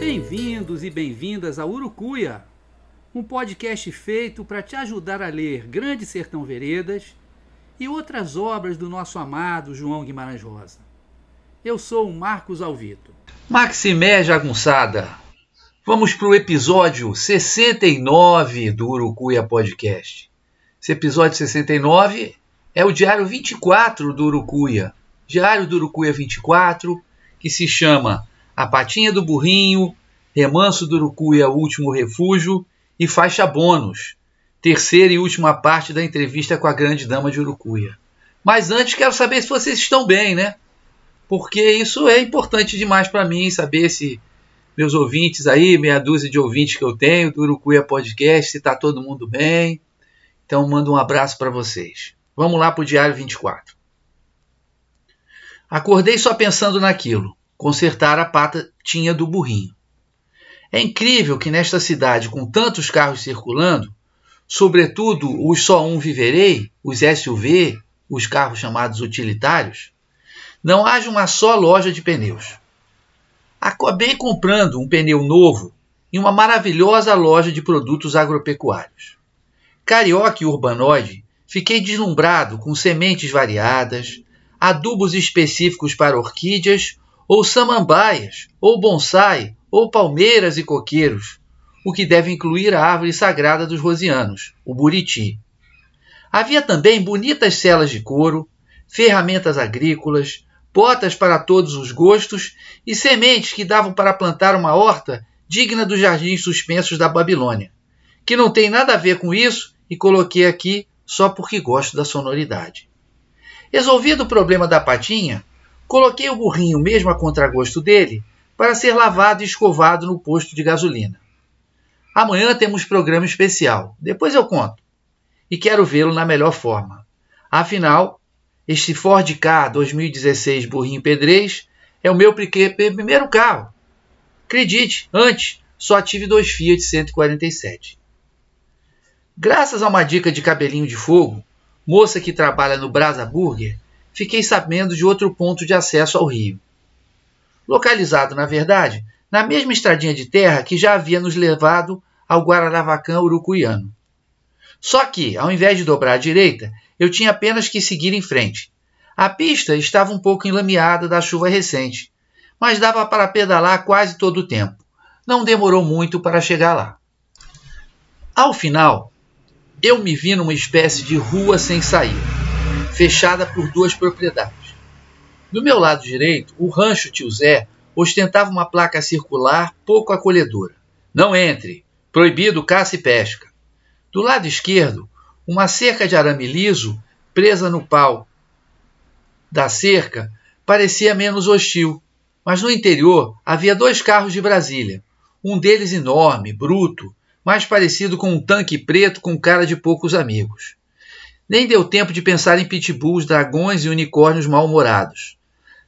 Bem-vindos e bem-vindas a Urucuia, um podcast feito para te ajudar a ler Grande Sertão Veredas e outras obras do nosso amado João Guimarães Rosa. Eu sou o Marcos Alvito. Maximé Jagunçada, vamos para o episódio 69 do Urucuia Podcast. Esse episódio 69 é o diário 24 do Urucuia. Diário do Urucuia 24, que se chama A Patinha do Burrinho, Remanso do Urucuia, Último Refúgio e Faixa Bônus, terceira e última parte da entrevista com a grande dama de Urucuia. Mas antes quero saber se vocês estão bem, né? Porque isso é importante demais para mim, saber se meus ouvintes aí, meia dúzia de ouvintes que eu tenho do Urucuia Podcast, se está todo mundo bem. Então mando um abraço para vocês. Vamos lá para o Diário 24. Acordei só pensando naquilo, consertar a patinha do burrinho. É incrível que nesta cidade, com tantos carros circulando, sobretudo os só um viverei, os SUV, os carros chamados utilitários, não haja uma só loja de pneus. Acabei comprando um pneu novo em uma maravilhosa loja de produtos agropecuários. Carioca e urbanoide, fiquei deslumbrado com sementes variadas, adubos específicos para orquídeas ou samambaias, ou bonsai, ou palmeiras e coqueiros, o que deve incluir a árvore sagrada dos rosianos, o buriti. Havia também bonitas celas de couro, ferramentas agrícolas, botas para todos os gostos e sementes que davam para plantar uma horta digna dos jardins suspensos da Babilônia, que não tem nada a ver com isso e coloquei aqui só porque gosto da sonoridade. Resolvido o problema da patinha, coloquei o burrinho mesmo a contragosto dele para ser lavado e escovado no posto de gasolina. Amanhã temos programa especial, depois eu conto. E quero vê-lo na melhor forma. Afinal, este Ford K 2016 burrinho pedrez é o meu primeiro carro. Acredite, antes só tive dois Fiat 147. Graças a uma dica de cabelinho de fogo, moça que trabalha no Brasa Burger, fiquei sabendo de outro ponto de acesso ao rio localizado, na verdade, na mesma estradinha de terra que já havia nos levado ao Guaranavacã urucuiano. Só que, ao invés de dobrar à direita, eu tinha apenas que seguir em frente. A pista estava um pouco enlameada da chuva recente, mas dava para pedalar quase todo o tempo. Não demorou muito para chegar lá. Ao final, eu me vi numa espécie de rua sem saída, fechada por duas propriedades. Do meu lado direito, o rancho Tio Zé ostentava uma placa circular pouco acolhedora. Não entre! Proibido caça e pesca. Do lado esquerdo, uma cerca de arame liso presa no pau da cerca parecia menos hostil, mas no interior havia dois carros de Brasília, um deles enorme, bruto, mais parecido com um tanque preto com cara de poucos amigos. Nem deu tempo de pensar em pitbulls, dragões e unicórnios mal-humorados.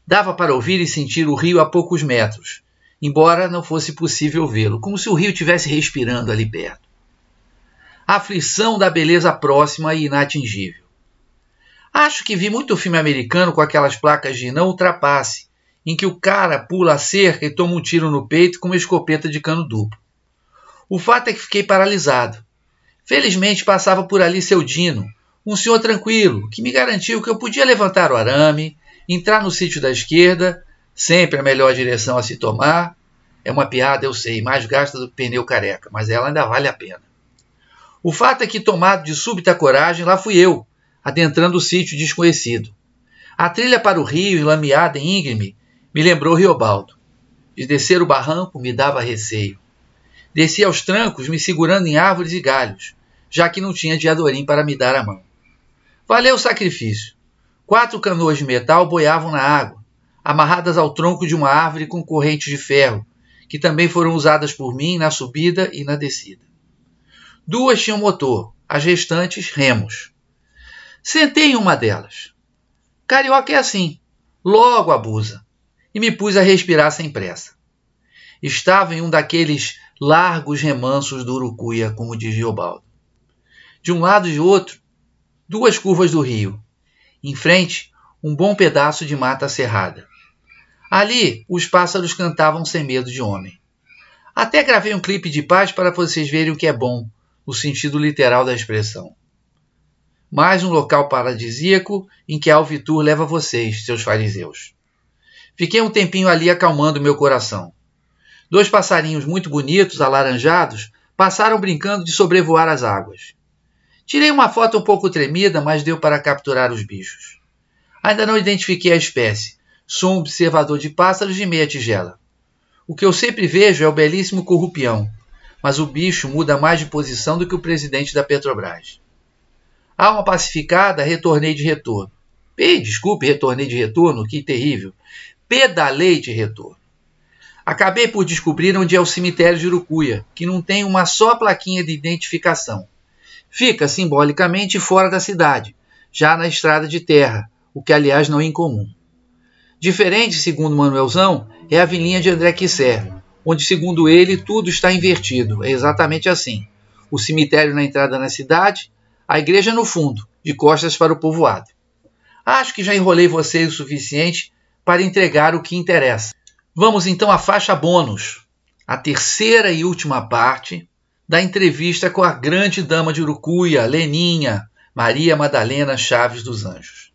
Dava para ouvir e sentir o rio a poucos metros, embora não fosse possível vê-lo, como se o rio estivesse respirando ali perto. A aflição da beleza próxima e inatingível. Acho que vi muito filme americano com aquelas placas de não ultrapasse, em que o cara pula a cerca e toma um tiro no peito com uma escopeta de cano duplo. O fato é que fiquei paralisado. Felizmente passava por ali seu Dino, um senhor tranquilo, que me garantiu que eu podia levantar o arame, entrar no sítio da esquerda, sempre a melhor direção a se tomar. É uma piada, eu sei, mais gasta do pneu careca, mas ela ainda vale a pena. O fato é que, tomado de súbita coragem, lá fui eu, adentrando o sítio desconhecido. A trilha para o rio, enlameada em íngreme, me lembrou Riobaldo. De descer o barranco me dava receio. Desci aos trancos, me segurando em árvores e galhos, já que não tinha diadorim para me dar a mão. Valeu o sacrifício. Quatro canoas de metal boiavam na água, amarradas ao tronco de uma árvore com correntes de ferro, que também foram usadas por mim na subida e na descida. Duas tinham motor, as restantes remos. Sentei em uma delas. Carioca é assim, logo abusa, e me pus a respirar sem pressa. Estava em um daqueles largos remansos do Urucuia, como diz Giobaldo. De um lado e de outro, duas curvas do rio. Em frente, um bom pedaço de mata cerrada. Ali, os pássaros cantavam sem medo de homem. Até gravei um clipe de paz para vocês verem o que é bom, no sentido literal da expressão. Mais um local paradisíaco em que Alvitur leva vocês, seus fariseus. Fiquei um tempinho ali acalmando meu coração. Dois passarinhos muito bonitos, alaranjados, passaram brincando de sobrevoar as águas. Tirei uma foto um pouco tremida, mas deu para capturar os bichos. Ainda não identifiquei a espécie. Sou um observador de pássaros de meia tigela. O que eu sempre vejo é o belíssimo corrupião, mas o bicho muda mais de posição do que o presidente da Petrobras. Alma pacificada, retornei de retorno. Ei, desculpe, retornei de retorno, que terrível. Pedalei de retorno. Acabei por descobrir onde é o cemitério de Urucuia, que não tem uma só plaquinha de identificação. Fica simbolicamente fora da cidade, já na estrada de terra, o que aliás não é incomum. Diferente, segundo Manuelzão, é a vilinha de André Quisser, onde, segundo ele, tudo está invertido. É exatamente assim. O cemitério na entrada na cidade, a igreja no fundo, de costas para o povoado. Acho que já enrolei vocês o suficiente para entregar o que interessa. Vamos então à faixa bônus, a terceira e última parte da entrevista com a grande dama de Urucuia, Leninha, Maria Madalena Chaves dos Anjos.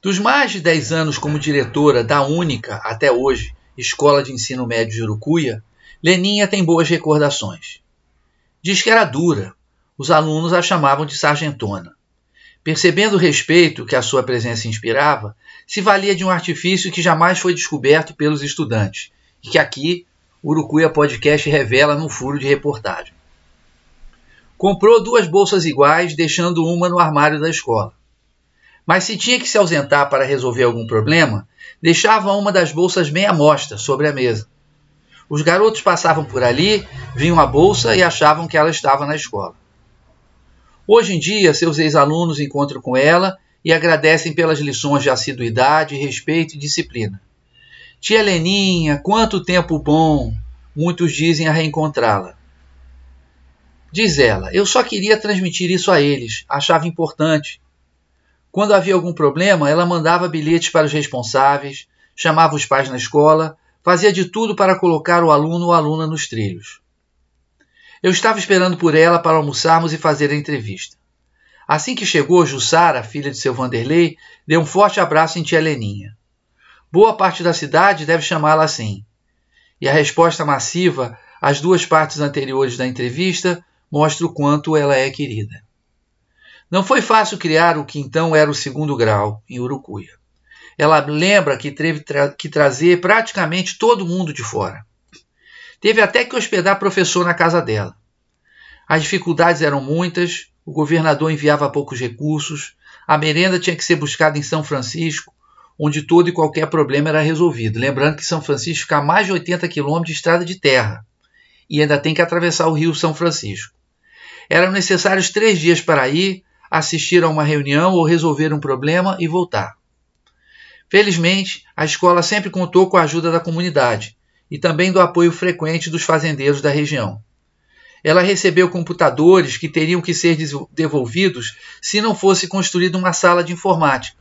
Dos mais de 10 anos como diretora da única, até hoje, Escola de Ensino Médio de Urucuia, Leninha tem boas recordações. Diz que era dura, os alunos a chamavam de sargentona. Percebendo o respeito que a sua presença inspirava, se valia de um artifício que jamais foi descoberto pelos estudantes e que aqui Urucuia Podcast revela num furo de reportagem. Comprou duas bolsas iguais, deixando uma no armário da escola. Mas se tinha que se ausentar para resolver algum problema, deixava uma das bolsas à mostra sobre a mesa. Os garotos passavam por ali, viam a bolsa e achavam que ela estava na escola. Hoje em dia, seus ex-alunos encontram com ela e agradecem pelas lições de assiduidade, respeito e disciplina. Tia Leninha, quanto tempo bom! Muitos dizem a reencontrá-la. Diz ela: Eu só queria transmitir isso a eles, achava importante. Quando havia algum problema, ela mandava bilhetes para os responsáveis, chamava os pais na escola, fazia de tudo para colocar o aluno ou aluna nos trilhos. Eu estava esperando por ela para almoçarmos e fazer a entrevista. Assim que chegou, Jussara, filha de seu Vanderlei, deu um forte abraço em tia Leninha. Boa parte da cidade deve chamá-la assim. E a resposta massiva às duas partes anteriores da entrevista mostra o quanto ela é querida. Não foi fácil criar o que então era o segundo grau, em Urucuia. Ela lembra que teve tra que trazer praticamente todo mundo de fora. Teve até que hospedar professor na casa dela. As dificuldades eram muitas, o governador enviava poucos recursos, a merenda tinha que ser buscada em São Francisco, onde todo e qualquer problema era resolvido. Lembrando que São Francisco fica a mais de 80 quilômetros de estrada de terra. e ainda tem que atravessar o Rio São Francisco. Eram necessários três dias para ir, assistir a uma reunião ou resolver um problema e voltar. Felizmente, a escola sempre contou com a ajuda da comunidade e também do apoio frequente dos fazendeiros da região. Ela recebeu computadores que teriam que ser devolvidos se não fosse construída uma sala de informática,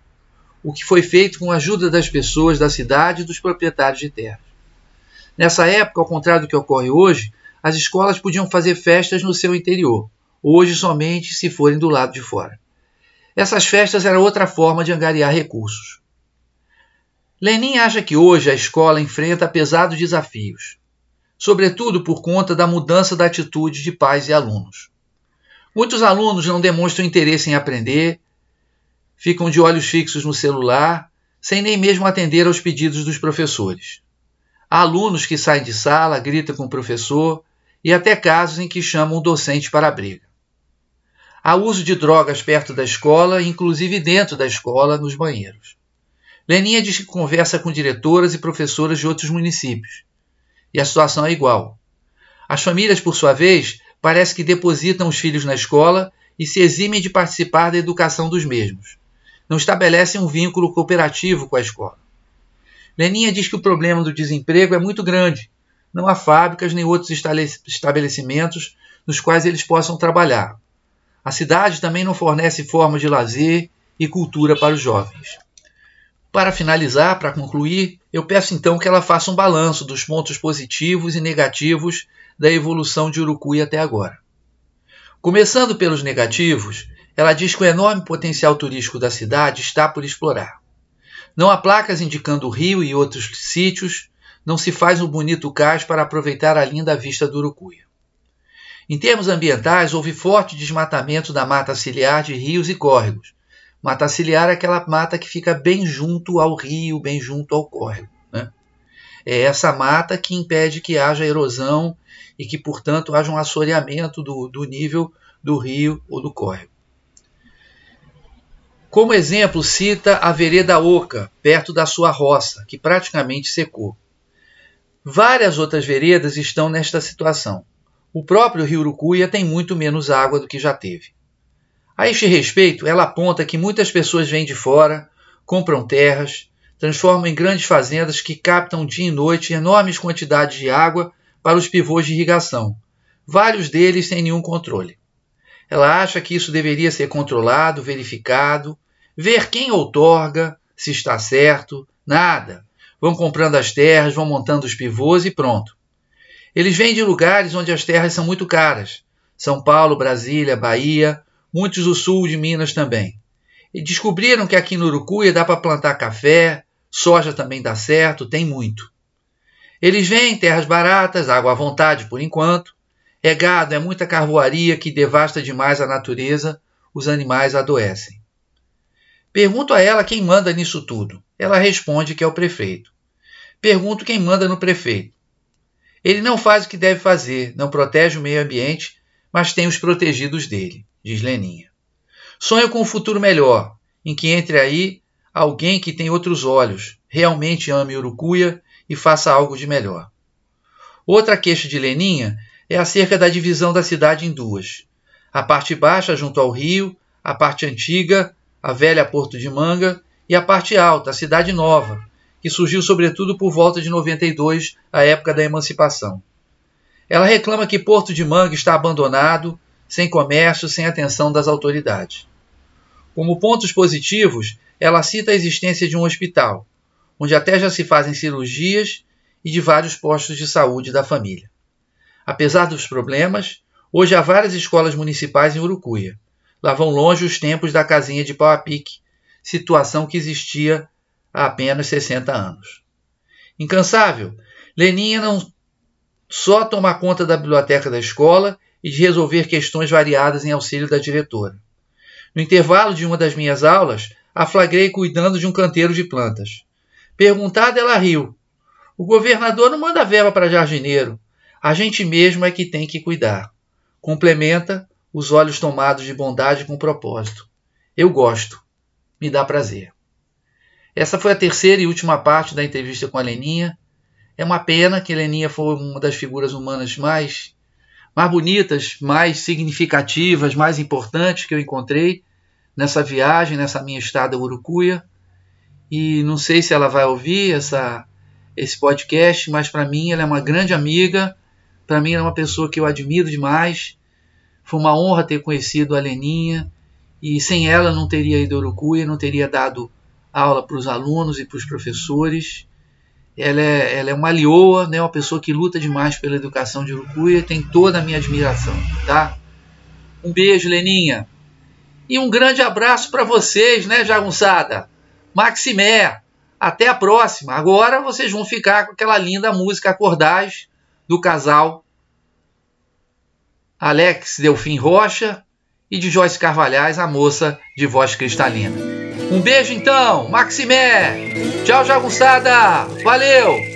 o que foi feito com a ajuda das pessoas da cidade e dos proprietários de terras. Nessa época, ao contrário do que ocorre hoje, as escolas podiam fazer festas no seu interior, hoje somente se forem do lado de fora. Essas festas eram outra forma de angariar recursos. Lenin acha que hoje a escola enfrenta pesados desafios sobretudo por conta da mudança da atitude de pais e alunos. Muitos alunos não demonstram interesse em aprender, ficam de olhos fixos no celular, sem nem mesmo atender aos pedidos dos professores. Há alunos que saem de sala, gritam com o professor e até casos em que chamam o docente para a briga. Há uso de drogas perto da escola, inclusive dentro da escola, nos banheiros. Leninha diz que conversa com diretoras e professoras de outros municípios e a situação é igual. As famílias, por sua vez, parece que depositam os filhos na escola e se eximem de participar da educação dos mesmos. Não estabelecem um vínculo cooperativo com a escola. Leninha diz que o problema do desemprego é muito grande. Não há fábricas nem outros estabelecimentos nos quais eles possam trabalhar. A cidade também não fornece formas de lazer e cultura para os jovens. Para finalizar, para concluir, eu peço então que ela faça um balanço dos pontos positivos e negativos da evolução de Urucuí até agora. Começando pelos negativos, ela diz que o enorme potencial turístico da cidade está por explorar. Não há placas indicando o rio e outros sítios, não se faz um bonito cais para aproveitar a linda vista do Urucuia. Em termos ambientais, houve forte desmatamento da mata ciliar de rios e córregos, Mata ciliar é aquela mata que fica bem junto ao rio, bem junto ao córrego. Né? É essa mata que impede que haja erosão e que, portanto, haja um assoreamento do, do nível do rio ou do córrego. Como exemplo, cita a vereda Oca, perto da sua roça, que praticamente secou. Várias outras veredas estão nesta situação. O próprio rio Urucuia tem muito menos água do que já teve. A este respeito, ela aponta que muitas pessoas vêm de fora, compram terras, transformam em grandes fazendas que captam dia e noite enormes quantidades de água para os pivôs de irrigação, vários deles sem nenhum controle. Ela acha que isso deveria ser controlado, verificado, ver quem outorga, se está certo, nada. Vão comprando as terras, vão montando os pivôs e pronto. Eles vêm de lugares onde as terras são muito caras. São Paulo, Brasília, Bahia, muitos do sul de Minas também. E descobriram que aqui no Urucuia dá para plantar café, soja também dá certo, tem muito. Eles vêm terras baratas, água à vontade por enquanto. É gado, é muita carvoaria que devasta demais a natureza, os animais adoecem. Pergunto a ela quem manda nisso tudo. Ela responde que é o prefeito. Pergunto quem manda no prefeito. Ele não faz o que deve fazer, não protege o meio ambiente, mas tem os protegidos dele diz Leninha. Sonho com um futuro melhor, em que entre aí alguém que tem outros olhos, realmente ame Urucuia e faça algo de melhor. Outra queixa de Leninha é acerca da divisão da cidade em duas. A parte baixa, junto ao rio, a parte antiga, a velha Porto de Manga, e a parte alta, a Cidade Nova, que surgiu sobretudo por volta de 92, a época da emancipação. Ela reclama que Porto de Manga está abandonado sem comércio, sem atenção das autoridades. Como pontos positivos, ela cita a existência de um hospital, onde até já se fazem cirurgias e de vários postos de saúde da família. Apesar dos problemas, hoje há várias escolas municipais em Urucuia. Lá vão longe os tempos da casinha de pau a pique, situação que existia há apenas 60 anos. Incansável, Leninha não só toma conta da biblioteca da escola e de resolver questões variadas em auxílio da diretora. No intervalo de uma das minhas aulas, a flagrei cuidando de um canteiro de plantas. Perguntada, ela riu. O governador não manda verba para jardineiro. A gente mesmo é que tem que cuidar. Complementa, os olhos tomados de bondade com propósito. Eu gosto. Me dá prazer. Essa foi a terceira e última parte da entrevista com a Leninha. É uma pena que Heleninha foi uma das figuras humanas mais, mais bonitas, mais significativas, mais importantes que eu encontrei nessa viagem, nessa minha estada a Urucuia. E não sei se ela vai ouvir essa, esse podcast, mas para mim ela é uma grande amiga, para mim ela é uma pessoa que eu admiro demais. Foi uma honra ter conhecido a Leninha e sem ela não teria ido a Urucuia, não teria dado aula para os alunos e para os professores. Ela é, ela é uma lioa, né, uma pessoa que luta demais pela educação de Urucuia, tem toda a minha admiração, tá? Um beijo, Leninha. E um grande abraço para vocês, né, jagunçada? Maximé, até a próxima. Agora vocês vão ficar com aquela linda música Acordais do casal Alex Delfim Rocha e de Joyce Carvalhais, a moça de voz cristalina. Um beijo então, Maximé. Tchau, jagunçada. Valeu.